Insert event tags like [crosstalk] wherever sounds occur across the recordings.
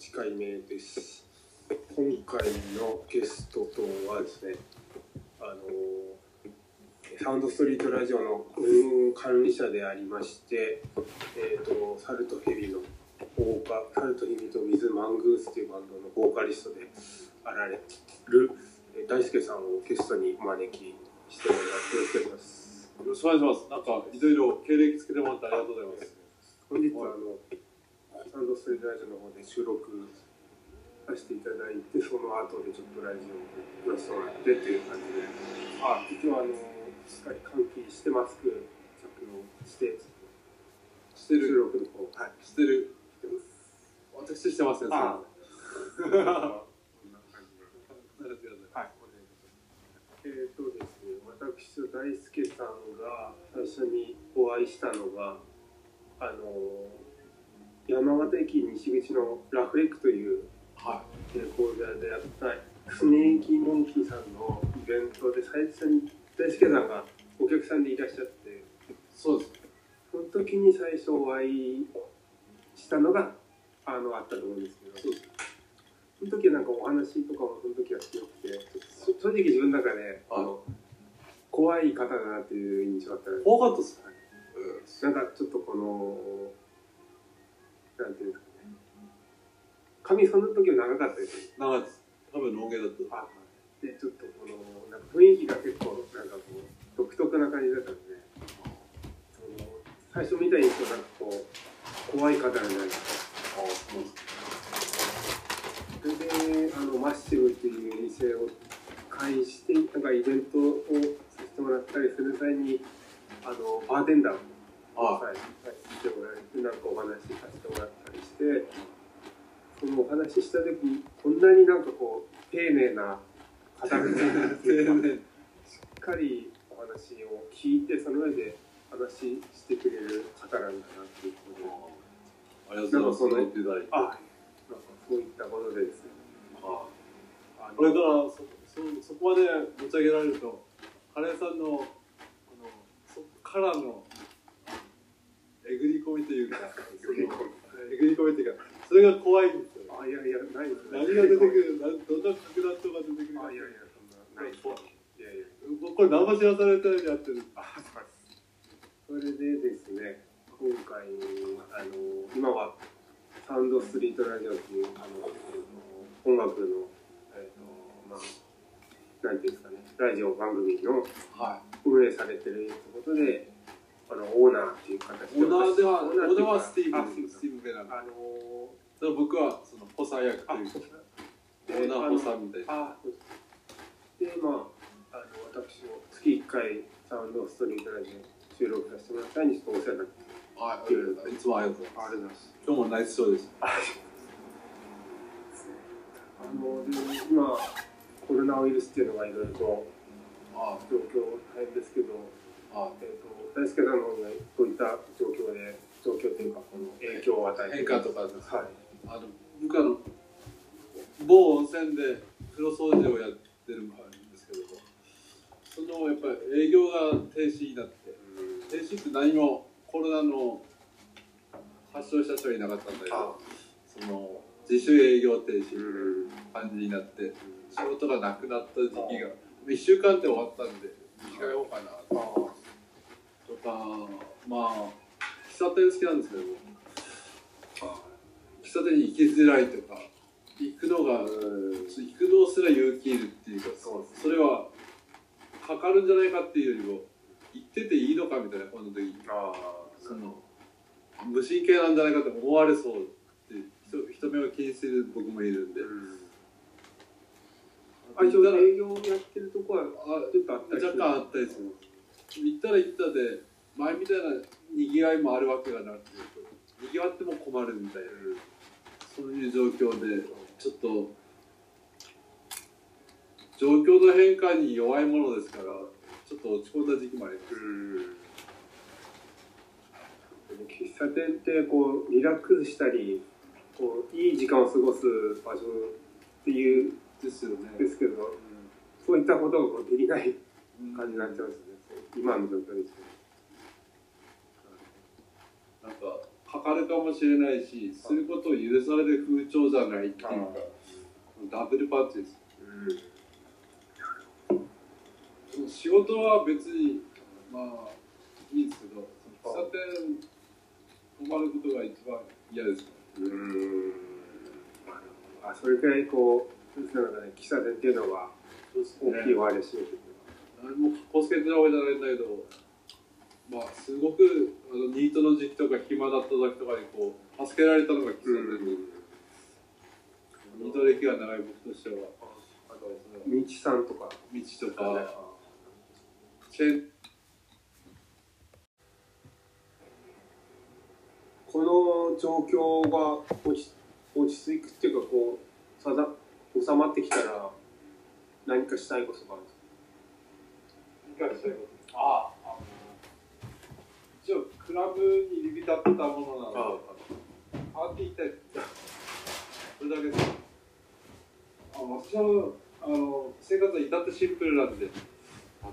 8回目です。今回のゲストとはですね、あの、サウンドストリートラジオの運営管理者でありまして、えっ、と、サルトヘビのボーカ、サルトヘビとウィズ・マングースというバンドのボーカリストであられる、えー大輔さんをゲストにお招きしております。よろしくお願いします。なんか、いろいろ経歴つけてもらってありがとうございます。本日はあのサウンドストリートラジオの方で収録させていただいてその後でちょっとラジオを寄せてもらってっていう感じで。あ今日はあのしっかり換気してマスク着用して収してる、録の方。はい。してる。私してます。ね、あ。そ [laughs] こんな感じで。れはいえっ、とですね私と大輔さんが最初にお会いしたのがあの山形駅西口のラフレックというはレコーダーであったスネーキーモンキーさんのイベントで最初に大輔さんがお客さんでいらっしゃってい。そうです。その時に最初お会いしたのがあのあったと思うんですけどそうです。その時はなんかお話とかもその時は強くてそ正直自分の中であの怖い方だなっていう印象だったんです怖かったっす。なんかちょっとこのなんていうんですかね髪その時は長かったです長いです。多分、ロン毛だった。あでちょっとこのなんか雰囲気が結構なんかこう独特な感じだったんでその最初見た印象なんかこう怖い方なんじゃないですかあそうです。それであのマッシブっていう店を介してなんかイベントをさせてもらったりする際にあのバーテンダーをあはい、してもらえてなんかお話しさせてもらったりしてそのお話しした時こんなになんかこう丁寧な方々っていうか丁寧しっかりお話を聞いてその上で話してくれる方なんだなっていうことで。ありがとうございます。なんかそういったことでですね。ああのこれからそそそこまで持ち上げられると、カレーさんのあのそこからの込みというか、そのえぐり込みというか、それが怖いんです。よ。あいやいやないです。何が出てくる、などんな爆弾とか出てくるかあいやいやそんなないです。いやいやこれ何も知らされてないでやってる。あそうです。それでです。ね今回あの今はサウンドストリートラジオっていうあの、音楽のえっ、とまあなんていうんです。かねラジオ番組の運営されてるということであのオーナーっていう形い。オーナーでは、オオーナーはってスティーブ、スティーブ・ベラン。ああのそれ僕はその補佐役というか、オーナー補佐みたいな。でまああの私も月1回サウンドストリートラジオ収録させてもらったりにちょっとお世話になってはい、いつもありがとうございます。ありがとうございます今日もナイスショーです。あので今コロナウイルスっていうのがいろいろとあ状況大変ですけど、あえー、と大輔さんの方がどういった状況で状況というかこの影響を与えて変化とか。ですはい。あの僕あの某温泉で風呂掃除をやってるんですけどもそのやっぱり営業が停止になって停止って何もコロナの発症した人はいなかったんだけあどその自主営業停止うん感じになって仕事がなくなった時期が1週間で終わったんで控えようかなとかまあ喫茶店好きなんですけども喫茶店に行きづらいとか行くのが行くのすら勇気いるっていうかそうそれはかかるんじゃないかっていうよりも行ってていいのかみたいなこの時に。あその無神経なんじゃないかって思われそうって人人目を気にする僕もいるんで。あ営業やってるとこはあちょっとあったりする。若干あったりする。行ったら行ったで前みたいなにぎわいもあるわけがなくてにぎわっても困るみたいなそういう状況でちょっと状況の変化に弱いものですからちょっと落ち込んだ時期もあります喫茶店ってこうリラックスしたりこういい時間を過ごす場所っていうですよね。ですけど、そういったことができないうん感じになっちゃうんですね、今の状況ですね。なんかかかるかもしれないしすることを許される風潮じゃないっていうかダブルパンチです。仕事は別にまあいいですけど喫茶店泊まることが一番嫌ですうん。あそれくらいこう先生の中で喫茶店っていうのは大きい割れし何もかっこつけてるわけじゃないんだけどまあすごくあのニートの時期とか暇だった時とかにこう助けられたのが喫茶店で、ニート歴が長い僕としては。あの道さんとか。道とか。チェーン。この状況が落ち落ち着くっていうかこうさだ収まってきたら何かしたいことがあるんですか？理解したいこと。ああ。の一応クラブに入り浸ってたものなのでパーティー行きたいですそれだけです。あ私はあの生活は至ってシンプルなんで。あの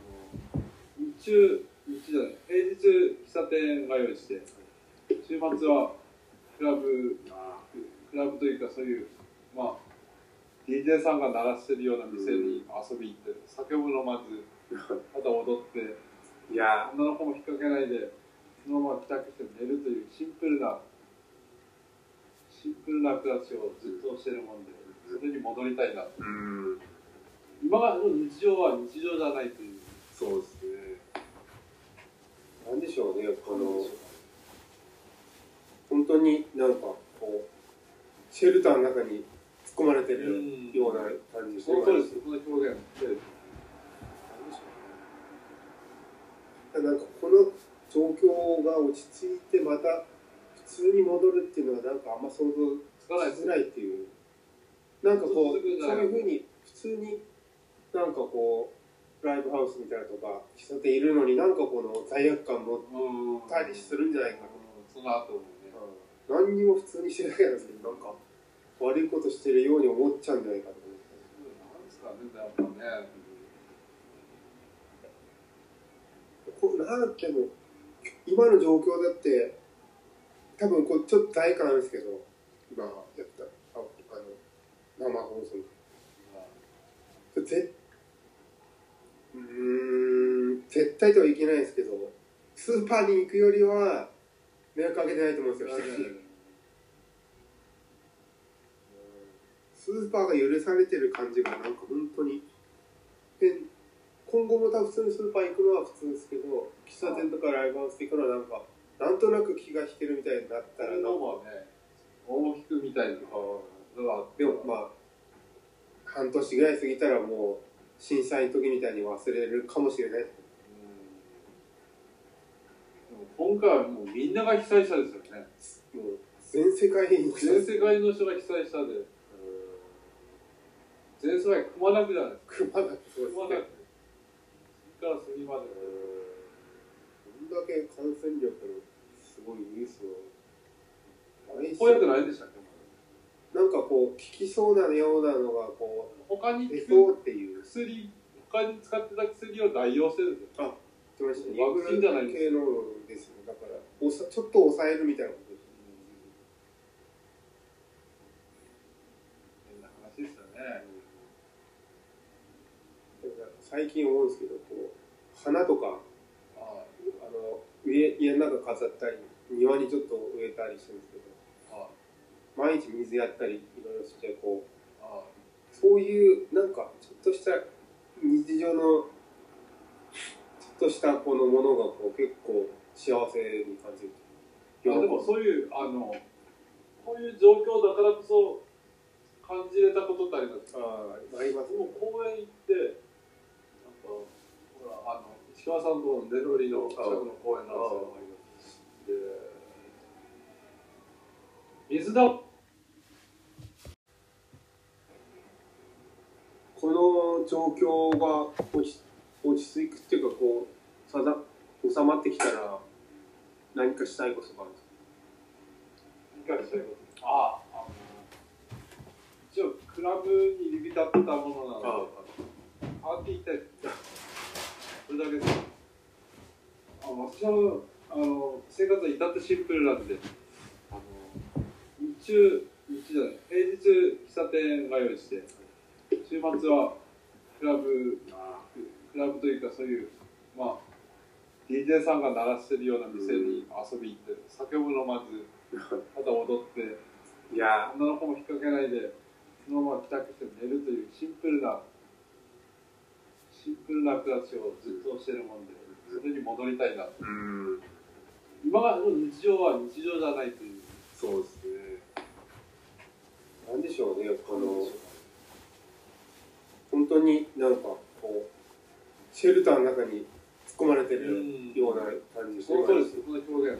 日中日中じゃない平日喫茶店通いして週末はクラブクラブというかそういうまあ DJ さんが鳴らしてるような店に遊び行って酒も飲まず [laughs] ただ踊っていや。女の子も引っ掛けないでそのまま帰宅して寝るというシンプルなシンプルな暮らしをずっとしてるもんでそれに戻りたいなと。うん。今の日常は日常じゃないという。そうですね。なんでしょうねこの本当になんかこうシェルターの中に突っ込まれてるような感じその通りです。その表現。でなんかこの状況が落ち着いてまた普通に戻るっていうのはなんかあんま想像つかないしづらいっていうなんかこうそういうふうに普通になんかこうライブハウスみたいなとか喫茶店いるのになんかこの罪悪感持っうん。たりするんじゃないかな、その後もね。何にも普通にしてるだけなんですけどなんか悪いことしてるように思っちゃうんじゃないかと。思ってなんですかねやっぱね。こうなんでも今の状況だって多分こうちょっと罪悪感あるんですけど今やったあの生放送。ぜうん絶対とはいけないですけどスーパーに行くよりは迷惑かけてないと思うんですよスーパーが許されてる感じがなんか本当に変今後も多分普通にスーパー行くのは普通ですけど喫茶店とかライブハウス行くのはなんかなんとなく気が引けるみたいになったらなんかね大きくみたいなのがでもまあ半年ぐらい過ぎたらもう震災の時みたいに忘れるかもしれない。今回はもうみんなが被災者ですよね。もう全世界に全世界の人が被災者で。全世界くまなくじゃないですか。くまなく次から次までこんだけ感染力のすごいウイルスを。怖くないでしたっけ？なんかこう効きそうなようなのがこ他にう出そうっていう薬他に使ってた薬を代用してるんですよ。来ましたね。ワクチンじゃないんですですねだからおさちょっと抑えるみたいなことです変な話ですよね。最近思うんですけど花とかああの家家の中飾ったり庭にちょっと植えたりしてるんですけどあ毎日水やったりいろいろしてこうあそういうなんかちょっとした日常のちょっとしたこのものがこう結構幸せに感じる。あでもそういうあのこういう状況だからこそ感じれたことってありますあああります。でも公園行ってなんかほらあの石川さん。とのネロリの近くの公園なん。ですよで水だこの状況が落ち落ち着くっていうかこうさだ収まってきたら何かしたいことがあるん。です理解したいことああの一応クラブに入り浸ったものなのでパーティー行きたいですそれだけです。あ私はあの生活は至ってシンプルなんで。ああの日中日中じゃない平日喫茶店が用意して週末はクラブクラブというかそういうまあ DJ さんが鳴らしてるような店に遊び行って酒も飲まずただ踊っていや。女の子も引っ掛けないでそのまま帰宅して寝るというシンプルなシンプルな暮らしをずっとしてるもんでそれに戻りたいなと。うん。今がの日常は日常じゃないという。そうですね。なんでしょうねこの本当になんかこうシェルターの中に突っ込まれてるような感じその通りですその表現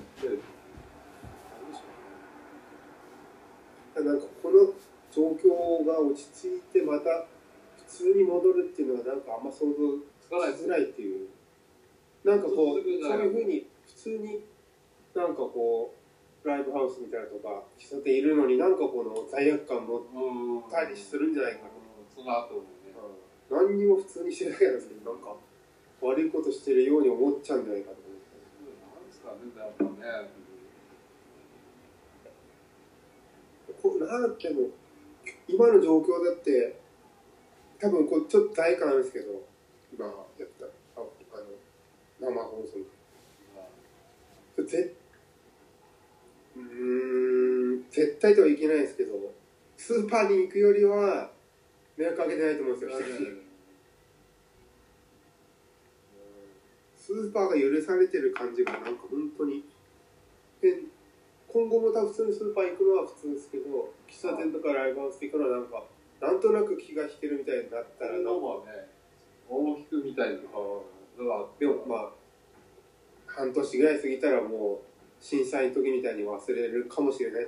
なんかこの状況が落ち着いてまた普通に戻るっていうのはなんかあんま想像つかないづらいっていう。なんかこうそういうふうに普通になんかこうライブハウスみたいなとか喫茶店いるのになんかこの罪悪感持っうん。たりするんじゃないかと、その後もね。何にも普通にしてるだけなんですけどなんか悪いことしてるように思っちゃうんじゃないかと思って。なんですかねやっぱね。こうなんても今の状況だって多分こうちょっと大変なんですけど今やったああの生放送ぜうーん絶対とはいけないですけどスーパーに行くよりは迷惑かけてないと思うんですよ。スーパーが許されてる感じがなんか本当に。で今後も多分普通にスーパー行くのは普通ですけど喫茶店とかライブハウス行くのはなんかなんとなく気が引けるみたいになったらな。んかね大きくみたいなでも。まあ半年ぐらい過ぎたらもう震災の時みたいに忘れるかもしれない。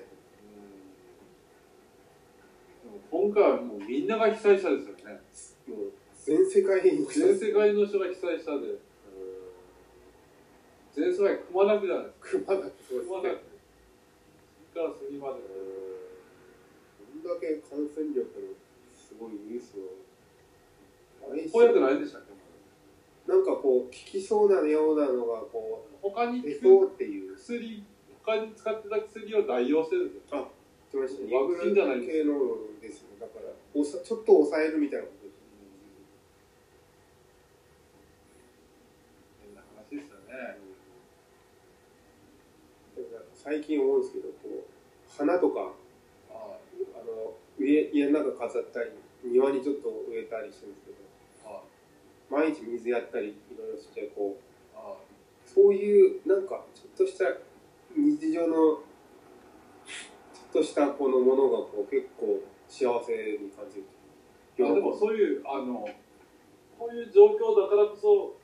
今回はもうみんなが被災者ですよね。もう全世界に全世界の人が被災者で。全世界くまなくじゃないですか。熊だってそうくまなく次から次まで。こん。だけ感染力のすごいウイルスを。ないでしたっけ？なんかこう効きそうなようなのがこ他にう出効くそうっていう薬他に使ってた薬を代用してるんですよ。言ってましたね。ワクチンじゃないんです。系のですよ。だからおさちょっと抑えるみたいなことです変な話ですよね最近思うんですけどこう花とかああの家家の中飾ったり庭にちょっと植えたりしてるんですけどあ。毎日水やったりいろいろしてこうあ。そういうなんかちょっとした日常のちょっとしたこのものがこう結構幸せに感じる。あでもそういうあのこういう状況だからこそ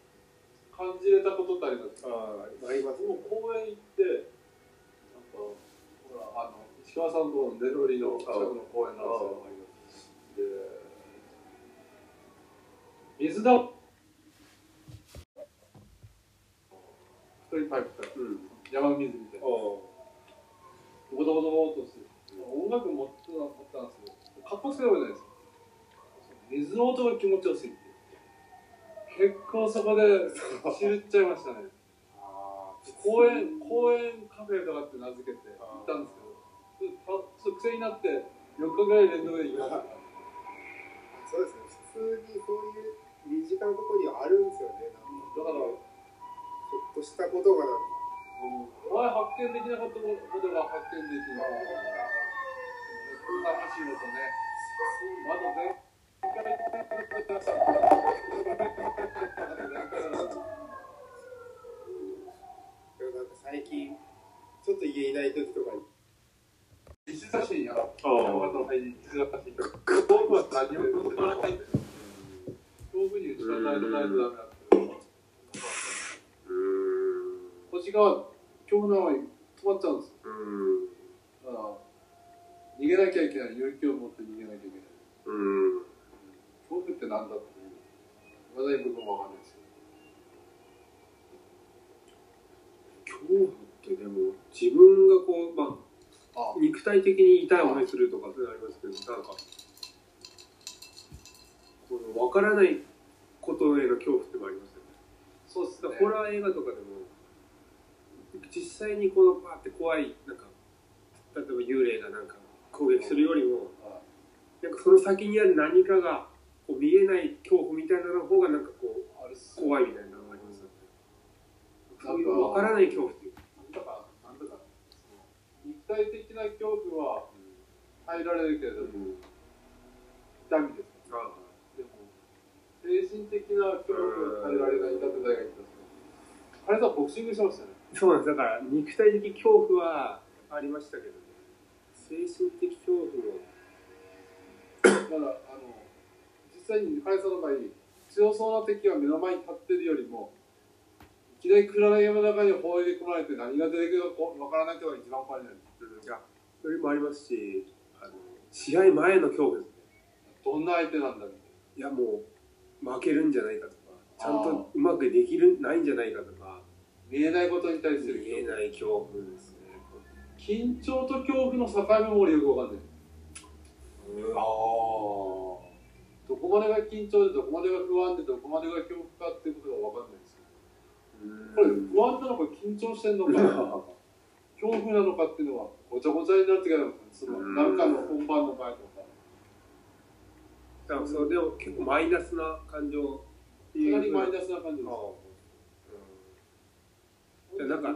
感じれたことってあります？あああります。もう公園行ってなんかほらあの石川さんとネロリの近くの公園なんですよ。で水だ。太いパイプから。うん。山水みたいな。あボコボコボコとして音楽持ってた持ったんですけどかっこつけたわけじゃないです。よ水の音が気持ちよすぎて。結構そこで [laughs] 知っちゃいましたね。あ公園公園カフェとかって名付けて行ったんですけどちょっと癖になって4日ぐらい連続で行きましたそうですね。普通にそういう身近なところにあるんですよね。だからちょっとしたことがなんか。前発見できなかったことが発見できるこんな走るとね。まだ全でもなんか最近ちょっと家いない時とかに石差しや山形の入り石差しは何もないんだよ遠くに打ち出さないとないとダメだってうん星がのに止まっちゃうんですだから逃げなきゃいけない勇気を持って逃げなきゃいけないうん恐怖って何だっていうまだに僕もわかんないです恐怖ってでも自分がこうまああ肉体的に痛い思いするとかそういうのありますけどなんかこの分からないことへの恐怖ってもありますよね。そうですね。ホラー映画とかでも実際にこのパーって怖いなんか撃するよりもはなんかその先にある何かがこう見えない恐怖みたいなの方がなんかこう怖いみたいなのがありますよね。そういう分からない恐怖っていうかなんだかなんだかその肉体的な恐怖は耐えられるけれども、痛みですかあでも精神的な恐怖が耐えられないんだって誰が言ったんですか彼さんボクシングしましたね。そうなんです。だから肉体的恐怖はありましたけどね。精神的恐怖もだからあの実際に彼さんの場合強そうな敵が目の前に立ってるよりもいきなり暗闇の中に放り込まれて何が出てくるかわからない人が一番怖いのにいやそれもありますしあの試合前の恐怖ですね。どんな相手なんだみたいいやもう負けるんじゃないかとかちゃんとうまくできるないんじゃないかとか。な見えないことに対する見えない恐怖ですね。緊張と恐怖の境目も俺よくわかんない。あどこまでが緊張でどこまでが不安でどこまでが恐怖かっていうことがわかんないんですよ。これ不安なのか緊張してんのか [laughs] 恐怖なのかっていうのはごちゃごちゃになってきたんですそのうんなんかの本番の前とか。だからそれでも結構マイナスな感情っていう。かなりマイナスな感じですうんなんか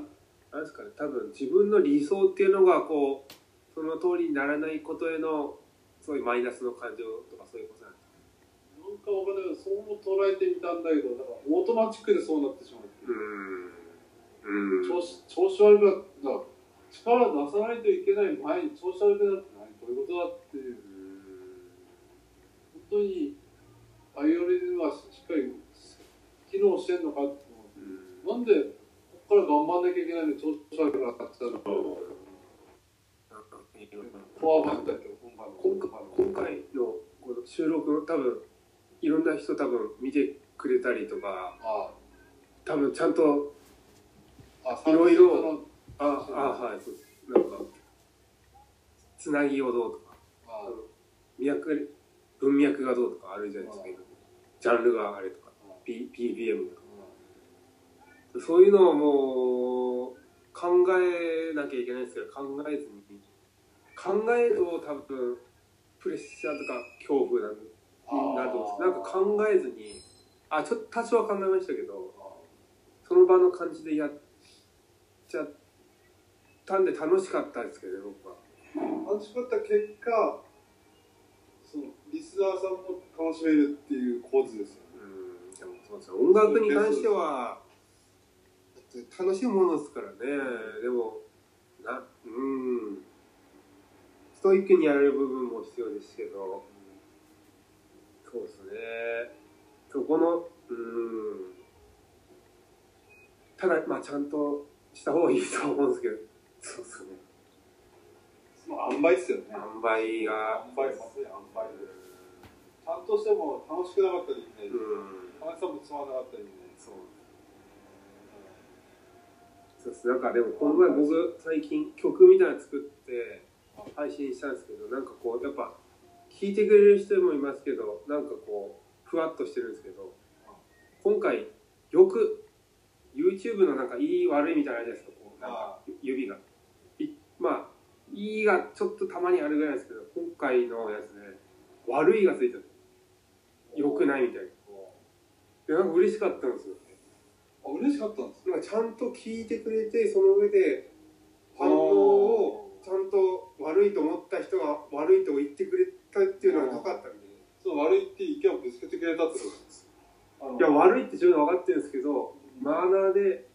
なんですかね。多分自分の理想っていうのがこうその通りにならないことへのそういうマイナスの感情とかそういうことなんですなんかわかんないけどそうも捉えてみたんだけどなんかオートマチックでそうなってしまう。うん。調子調子悪くなった力を出さないといけない前に調子悪くなって何どういうことだっていう本当にバイオリンはしっかり機能してん。のかってなん。でここから頑張ん。なきゃいけないのに調子悪くなっちゃうのかフォアバンだけど今回今回のこの収録多分いろん。な人多分見てくれたりとかあ多分ちゃん。といろいろああはいそうです。なんかつなぎをどうとかあ脈文脈がどうとかあるじゃないですかジャンルがあれとかあ P PBM とか。そういうのをもう考えなきゃいけないんですけど考えずに考えると多分プレッシャーとか恐怖なんになると思うんです。なんか考えずにあちょっと多少は考えましたけどその場の感じでやっちゃったんで楽しかったですけどね僕は。楽しかった結果そのリスナーさんも楽しめるっていう構図ですようんでもそうですね音楽に関しては楽しいものですからね。でもなうん。ストイックにやれる部分も必要ですけど。そうですね。そこのうん。ただまあちゃんとした方がいいと思うんですけどその塩梅ですよね。塩梅が。塩梅まさに塩梅でちゃんとしても楽しくなかったりね。うん。話さんもつまらなかったりね。そう。そうです。なんかでもこの前僕最近曲みたいなの作って配信したんですけどなんかこうやっぱ聴いてくれる人もいますけどなんかこうふわっとしてるんですけど今回よく YouTube のなんかいい悪いみたいなじゃないですか。こうなんか指がいいがちょっとたまにあるぐらいですけど今回のやつね悪いがついてて良くないみたいな。でなんか嬉しかったんですよ。あ嬉しかったんですなんかちゃんと聞いてくれてその上で反応をちゃんと悪いと思った人が悪いと言ってくれたっていうのはなかったんでその悪いっていう意見をぶつけてくれたってことですあのいや悪いって自分は分かってるんですけどマナーで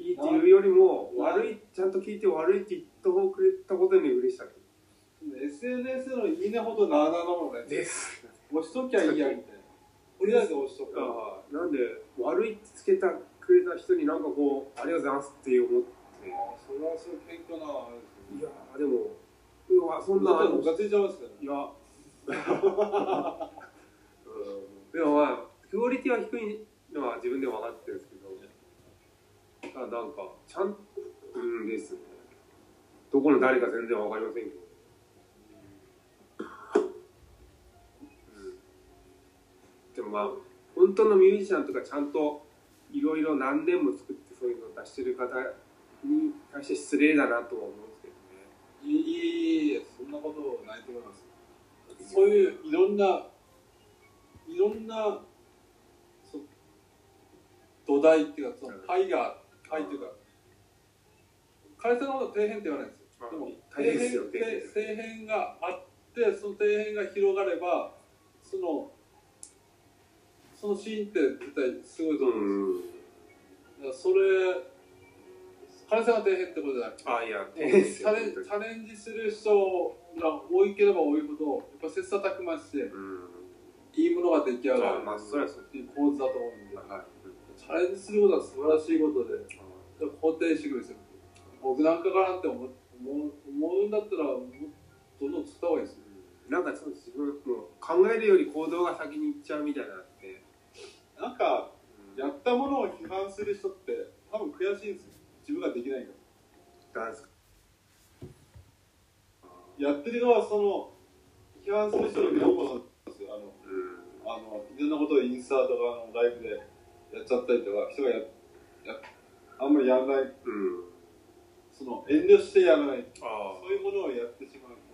いいっていうよりもあ悪いちゃんと聞いて悪いって言ってくれたことに嬉しさ。SNS のいいねほどなあなあなもんねです。押しときゃいいやみたいなとりあえず押しとくああなんで悪いってつけたくれた人になんかこうありがとうございますって思って。あそれはすごい謙虚なあれですね。いやーでもうわそんなムカついちゃいますからね。いや。[laughs] うん。でもまあクオリティは低いのは自分でも分かってるんですけどただなんかちゃんうん。ですねどこの誰か全然分かりませんけど、うん、でもまあ本当のミュージシャンとかちゃんといろいろ何年も作ってそういうのを出してる方に対して失礼だなとは思うんですけどね。いえいえいえそんなことないと思いますそういういろんないろんな土台っていうかその牌が牌っていうか彼さんのことは底辺って言わないんですよ。でも大変ですよ底辺。底辺があってその底辺が広がればそのそのシーンって絶対すごいと思うんですよ、それ彼さんが底辺ってことじゃなくてあいやチャレンチャレンジする人が多いければ多いほどやっぱ切磋琢磨してうん。いいものが出来上がるっていう構図だと思うんで。はいチャレンジすることは素晴らしいことで肯定してくるんですよ僕なんかからって思う思うんだったらどんどん釣った方がいいですよなんかそう自分考えるより行動が先に行っちゃうみたいなのあってなんかやったものを批判する人って多分悔しいんですよ。自分ができないか？らやってる側はその批判する人の両方なんですよ。あのうん。あのいろんなことをインスタとかのライブでやっちゃったりとか人がややあんまりやらない。うん。その遠慮してやらない。あそういうものをやってしまうと。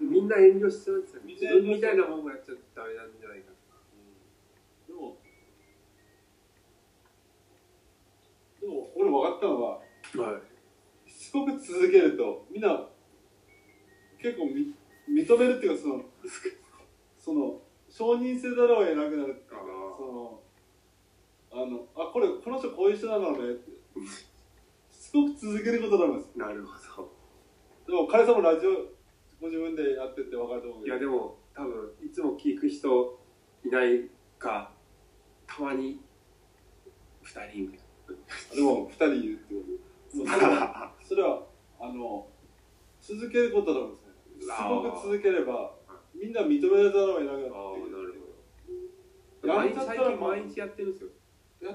みんな遠慮してますよ。みん自な遠慮して分みたいなもんがやっちゃダメなんじゃないか。でもでも俺分かったのははい。しつこく続けるとみんな結構み認めるっていうかそのその承認せざるを得なくなるっていうかそのあのあこれこの人こういう人なのね。ってしつこく続けることなんです。なるほでも彼さんもラジオご自分でやってて分かると思うどいけどやでも多分いつも聞く人いないかたまに2人みたいでも2人いるってこと。も [laughs] うそれはそれはあの続けることなんですね。しつこく続ければみんな認めざるを得なくなってなるほやど毎日最っちゃったら近毎日やってるんですよ。や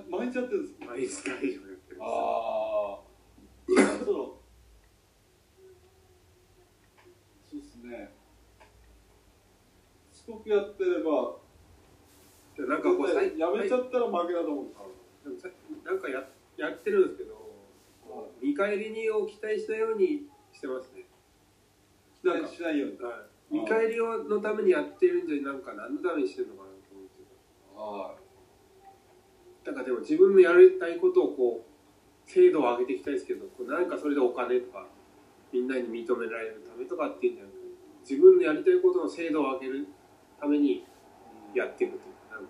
毎日やってるんです毎日大丈夫やってるああそのそうですね。しつこくやってればでなんかこう最やめちゃったら負けだと思うんですでなんかややってるんですけど見返りにを期待したようにしてますね。期待しないように。はい、見返りをのためにやってるんじゃなんか何のためにしてるのかなと思って。あだからでも自分のやりたいことをこう精度を上げていきたいですけどこうなんかそれでお金とかみんなに認められるためとかっていうんじゃなくて自分のやりたいことの精度を上げるためにやっていくというなんか。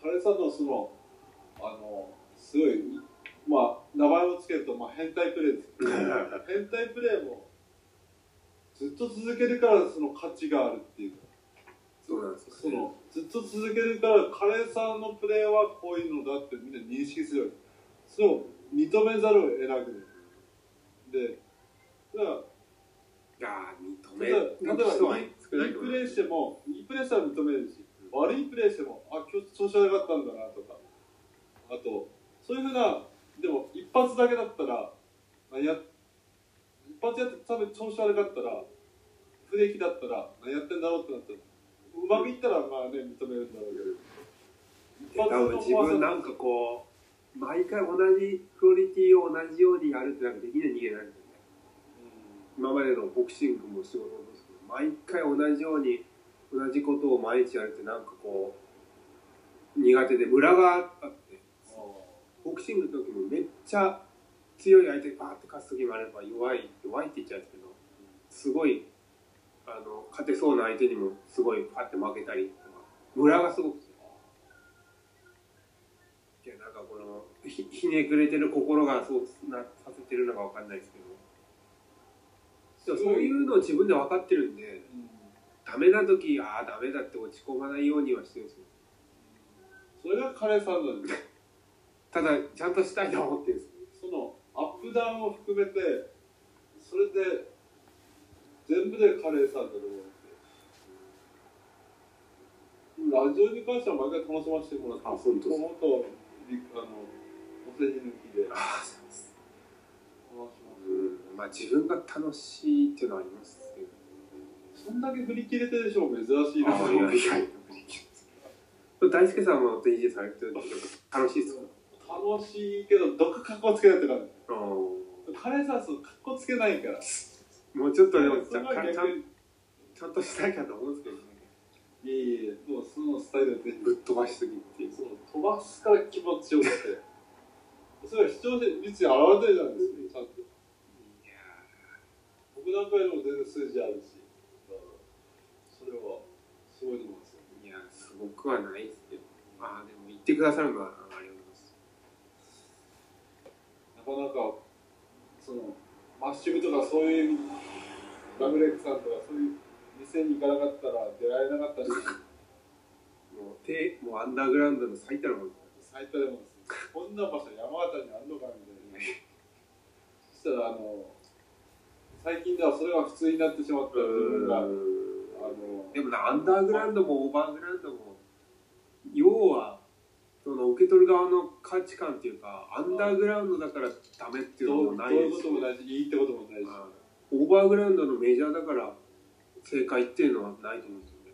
彼さんのそのあのすごいまあ名前をつけると、まあ、変態プレーです。よ [laughs] 変態プレーもずっと続けるからその価値があるっていうかそうなんです。そのずっと続けるからカレーさんのプレーはこういうのだってみんな認識するそれを認めざるを得なくなるでだからいやー認め例えばいいプレーしてもいいプレーしたら認めるし悪いプレーしてもあ今日調子悪かったんだなとかあとそういうふうなでも一発だけだったら何や一発やって多分調子悪かったら不出来だったら何やってんだろうってなったらうまくいったらまあね認めるんだろうけど。多分自分なんかこう毎回同じクオリティを同じようにやるってなんかできない人間なんですよね。今までのボクシングも仕事もですけど毎回同じように同じことを毎日やるってなんかこう苦手でムラがあって。ボクシングの時もめっちゃ強い相手にバーって勝つ時もあれば弱い弱いって言っちゃうんですけどすごいあの勝てそうな相手にもすごいパッて負けたりとかムラがすごくてい。やなんかこのひひねくれてる心がそうなさせてるのかわかんないですけど。そういうのを自分で分かってるんでダメな時ああダメだって落ち込まないようにはしてるんですよ。それがカレーさんなんですただちゃんとしたいと思ってるんですそのアップダウンを含めてそれで全部でカレーさんだと思うんですよラジオに関しては毎回楽しませてもらってあ本当ですもっとりあのお世辞抜きで。ああそうですまあ自分が楽しいっていうのはありますけど。そんだけ振り切れてる人も珍しいですああいやいやいや大輔さんも DJ されてる時楽しいですか？楽しいけどどっか？格好つけないって感じあカレーさんそう格好つけないからもうちょっとでもちゃんちゃちゃんとしたいかと思うんですけどね。いえいえもうそのスタイルで。ぶっ飛ばしすぎっていう。その飛ばすから気持ちよくて。[laughs] それは視聴率に現れてるじゃないですかちゃんと。僕なんかよりも全然数字あるし。それはすごいと思うんですよ。いやすごくはないですけど。まあでも言ってくださるのはありがとうございます。なかなかそのマッシュルとかそういうラブレックさんとかそういう店に行かなかったら出会えなかったしもう手もうアンダーグラウンドの最たるもんです最多でもこんな場所山形にあんのかみたいな。そしたらあの最近ではそれが普通になってしまった自分があのでもなアンダーグラウンドもオーバーグラウンドも要はその受け取る側の価値観っていうかアンダーグラウンドだからダメっていうのもどういうこないですしともないしいいってこともないしオーバーグラウンドのメジャーだから正解っていうのはないと思うんですよね。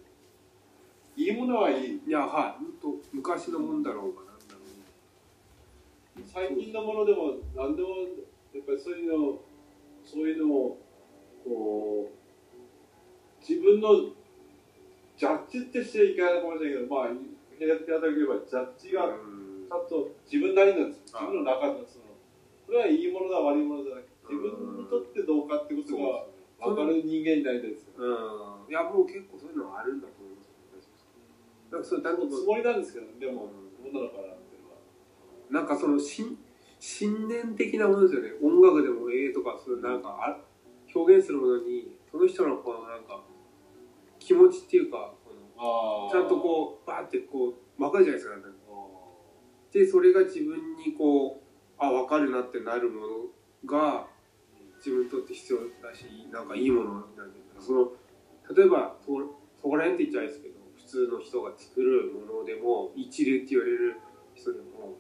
いいものはいい。いやはい。本当昔のもんだろうがなんだろう。最近のものでも何でもやっぱりそういうのそういうのをこう自分のジャッジってしてはいけないかもしれないけどまあ平たく言えばジャッジがうん。ちゃんと自分なりなんですあ自分の中のそのこれはいいものだ悪いものじゃなくて自分にとってどうかってことが分かる人間になりたいです。ようん。いやもう結構そういうのはあるんだと思います。なんかそれだつもりなんですけどでもどうなのかなっていうのは。なんかその信信念的なものですよね。音楽でも絵とかそういうなんかあ表現するものにその人のこのなんか気持ちっていうかちゃんとこうバーってこう分かるじゃないですかでそれが自分にこうあ分かるなってなるものが自分にとって必要だしなんかいいものなんだけどその例えばそそこら辺って言っちゃいですけど普通の人が作るものでも一流って言われる人でも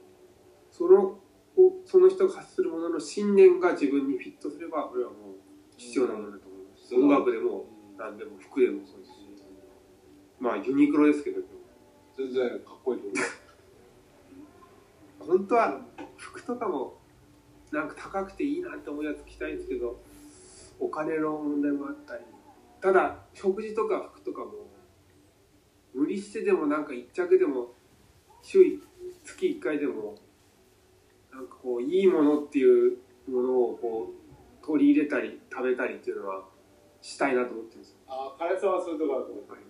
そのおその人が発するものの信念が自分にフィットすればこれはもう必要なものだと思います、音楽でも何でも服でもそうまあユニクロですけど全然かっこいいと思う。本当は服とかもなんか高くていいなって思うやつ着たいんですけどお金の問題もあったり。ただ食事とか服とかも無理してでもなんか一着でも週月1回でもなんかこういいものっていうものをこう取り入れたり食べたりっていうのはしたいなと思ってるんですよ。ああ彼さんはそういうとこあると思います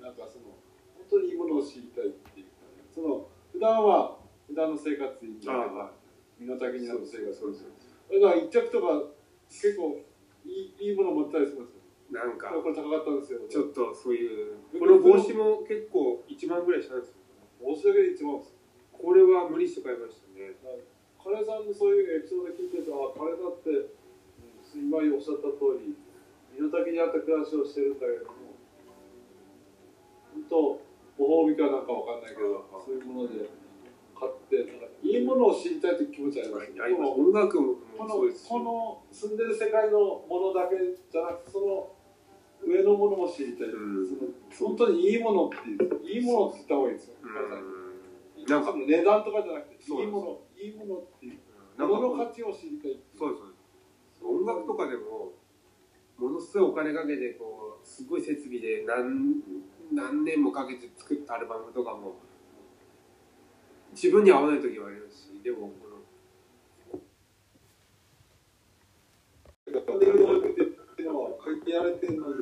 なんかその本当にいいものを知りたいっていうかね。その普段は普段の生活にあ身の丈になる生活そうですだから一着とか結構いいいいもの持ったりしますよ。なんか。これ高かったんですよ。ちょっとそういう。この帽子も結構1万ぐらいしたんですよ。申し訳ない一番ですこれは無理して買いましたね。彼さんのそういうエピソード聞いてるとあ彼だって、うん、今おっしゃった通り身の丈に合った暮らしをしてるんだけども本当ご褒美かなんかわかんないけどそういうもので買ってなんかいいものを知りたいという気持ちあります？あります。音楽もこのそうですし。この住んでる世界のものだけじゃなくてその上のものも知りたい、うん。その本当にいいものっていういいものって言った方がいいですよ、うん。なんか値段とかじゃなくていいものいいものっていうなんか物の価値を知りたいっていう。そうですそう。です音楽とかでもものすごいお金かけてこうすごい設備で何何年もかけて作ったアルバムとかも自分に合わない時はありますしでもこの書きられてるのに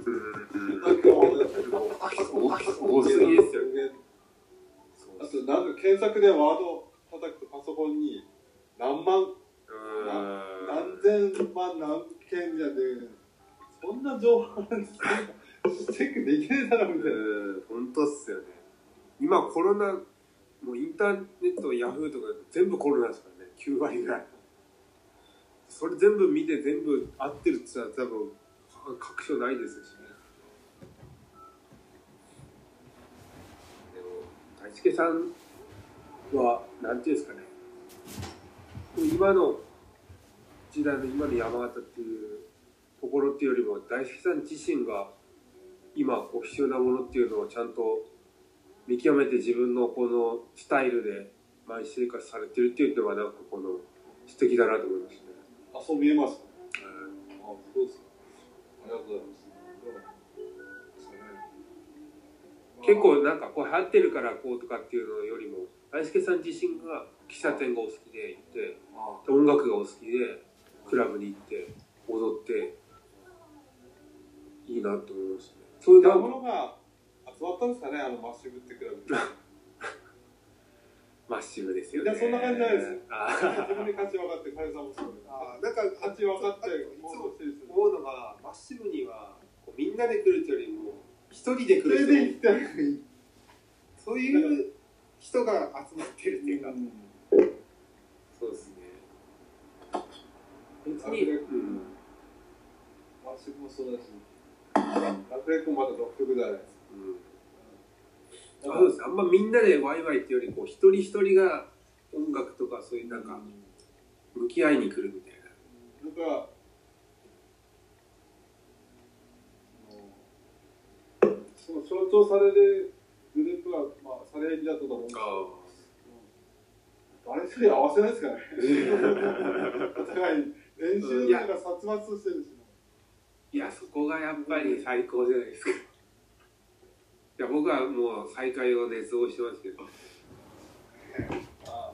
多すぎですよねあとなんか検索でワード叩くとパソコンに何万何千万何件じゃでそんな情報なんですかチェックできないだろみたいな。本当っすよね。今コロナもうインターネットヤフーとか全部コロナですからね。9割ぐらい。それ全部見て全部合ってるって言ったら多分確証ないですしね。でも大輔さんはなんていうんですかね。今の時代の今の山形っていうところっていうよりも大輔さん自身が今こう必要なものっていうのをちゃんと見極めて自分のこのスタイルで毎日生活されてるっていうのはなんかこの素敵だなと思いますね。あそう見えますかあそうですかりがとうございます。結構なんかこう流行ってるからこうとかっていうのよりも大輔さん自身が喫茶店がお好きで行ってあ音楽がお好きでクラブに行って踊っていいなと思いますねそういう若なんか者が集まったんですかね、あのマッシブってクラブ。[laughs] マッシブですよね。いやそんな感じじゃないです。あ自分に価値分かって、カエさんもそうです。あなんか価値分かって、いつも思うのがマッシブにはこうみんなで来るというよりも一人で来る人。それで行きたい。そういう人が集まってるっていうか、そうですね。別に、うん、マッシブもそうだし、ラフレコもまた独特じゃないですか。うんそうですあんまみんなでワイワイっていうよりこう一人一人が音楽とかそういうなんか向き合いに来るみたいななんか、その象徴されるグループは、まあ、されるだったと思うんですけど、誰一人合わせないですかね。[laughs] お互い、練習なんか殺伐としてるし。いやそこがやっぱり最高じゃないですか。いや僕はもう再会を熱望してますけど。あ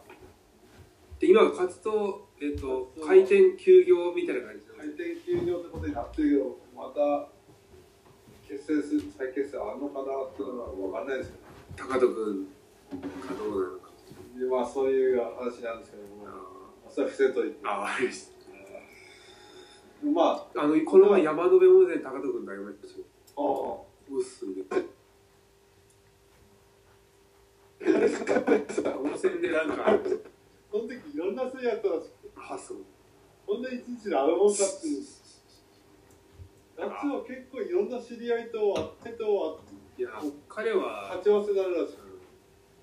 で今活動、えっと開店休業みたいな感じ回転休業ってことになってるけど、また結成する、再結成あんのかなっていうのは分かんないですけ高戸君かどうなのか。ど、まあそういう話なんですけども、それは伏せといて。あわかりましまたあのこの前山辺温泉高戸君と会いましたよあ、あうっす [laughs] んで温泉でなんかその時いろんな人やったらしくて、あそうこんな一日であるもんかっていう。夏は結構いろんな知り合いと会ってといや彼は鉢合わせになるらしく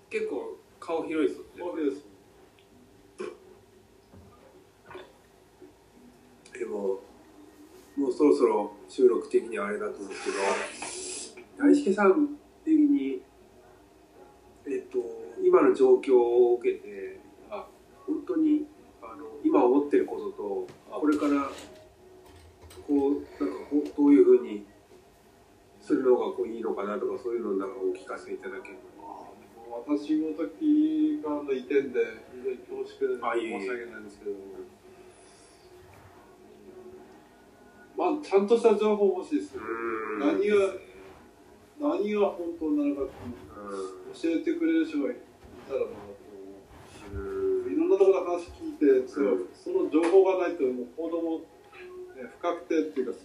結構顔広いですよて。ねそうです。でももうそろそろ収録的にはあれだと思うんですけど大輔さん的にえっと今の状況を受けてあ本当にあの今思ってることとこれからこうなんかこうどういうふうにするのがこういいのかなとかそういうのをなんかお聞かせいただける。私の時からの意見で非常に恐縮であい申し訳ないんですけどちゃんとした情報欲しいですよ。うん。何が何が本当なのかって教えてくれる人がいたらなと思ういろんなところの話聞いてその情報がないともう報道も、ね、不確定っていうか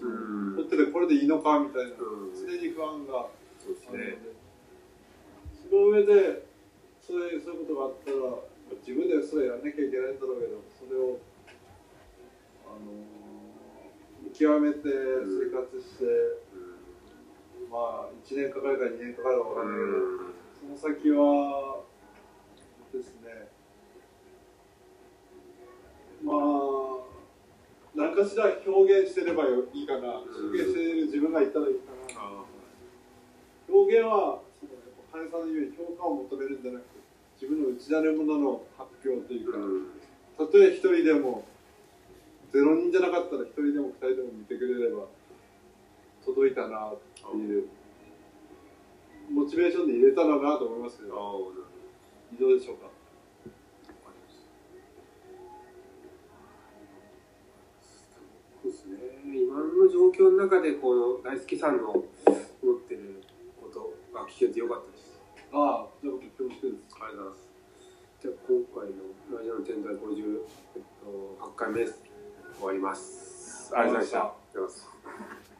取っててこれでいいのかみたいなうん。常に不安があるのでね。その上でそういうそういうことがあったら自分でそれやんなきゃいけないんだろうけどそれをあの見極めて生活して、まあ1年かかるか2年かかるか分かんないけど、その先はですねまあ何かしら表現してればいいかな、表現してる自分がいたらいいかな、表現はそのやっぱ金さんのように評価を求めるんじゃなくて自分の内なるものの発表というか、たとえ一人でもゼロ人じゃなかったら一人でも二人でも見てくれれば届いたなっていう。モチベーションで入れたのかなと思いますけど。あ以上でしょうか。そうですね。今の状況の中でこの大輔さんの持ってることが聞けてよかったです。ああじゃあ僕恐縮です。ありがとうございます。じゃあ今回のラジオの天台58、えっと、8回目です終わります。ありがとうございました